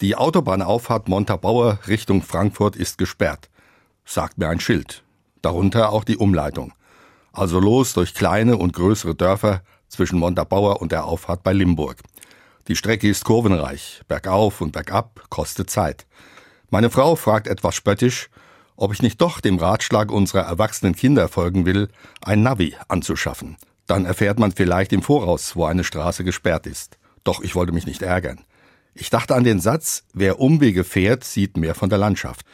Die Autobahnauffahrt Montabaur Richtung Frankfurt ist gesperrt, sagt mir ein Schild. Darunter auch die Umleitung. Also los durch kleine und größere Dörfer zwischen Montabaur und der Auffahrt bei Limburg. Die Strecke ist kurvenreich, bergauf und bergab, kostet Zeit. Meine Frau fragt etwas spöttisch, ob ich nicht doch dem Ratschlag unserer erwachsenen Kinder folgen will, ein Navi anzuschaffen. Dann erfährt man vielleicht im Voraus, wo eine Straße gesperrt ist. Doch ich wollte mich nicht ärgern. Ich dachte an den Satz, wer Umwege fährt, sieht mehr von der Landschaft.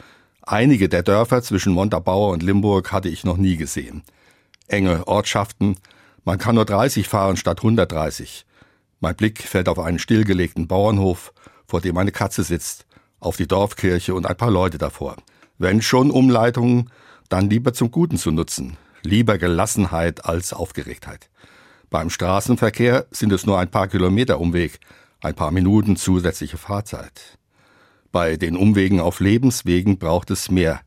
Einige der Dörfer zwischen Montabaur und Limburg hatte ich noch nie gesehen. Enge Ortschaften, man kann nur 30 fahren statt 130. Mein Blick fällt auf einen stillgelegten Bauernhof, vor dem eine Katze sitzt, auf die Dorfkirche und ein paar Leute davor. Wenn schon Umleitungen, dann lieber zum Guten zu nutzen. Lieber Gelassenheit als Aufgeregtheit. Beim Straßenverkehr sind es nur ein paar Kilometer Umweg, ein paar Minuten zusätzliche Fahrzeit. Bei den Umwegen auf Lebenswegen braucht es mehr.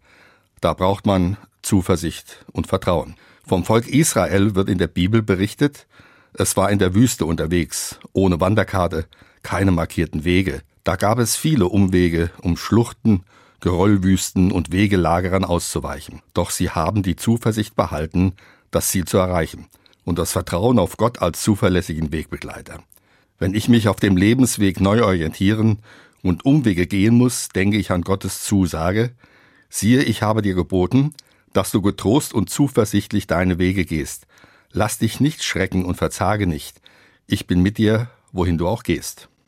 Da braucht man Zuversicht und Vertrauen. Vom Volk Israel wird in der Bibel berichtet, es war in der Wüste unterwegs, ohne Wanderkarte, keine markierten Wege. Da gab es viele Umwege, um Schluchten Geröllwüsten und Wegelagerern auszuweichen. Doch sie haben die Zuversicht behalten, das Ziel zu erreichen und das Vertrauen auf Gott als zuverlässigen Wegbegleiter. Wenn ich mich auf dem Lebensweg neu orientieren und Umwege gehen muss, denke ich an Gottes Zusage, siehe, ich habe dir geboten, dass du getrost und zuversichtlich deine Wege gehst. Lass dich nicht schrecken und verzage nicht. Ich bin mit dir, wohin du auch gehst.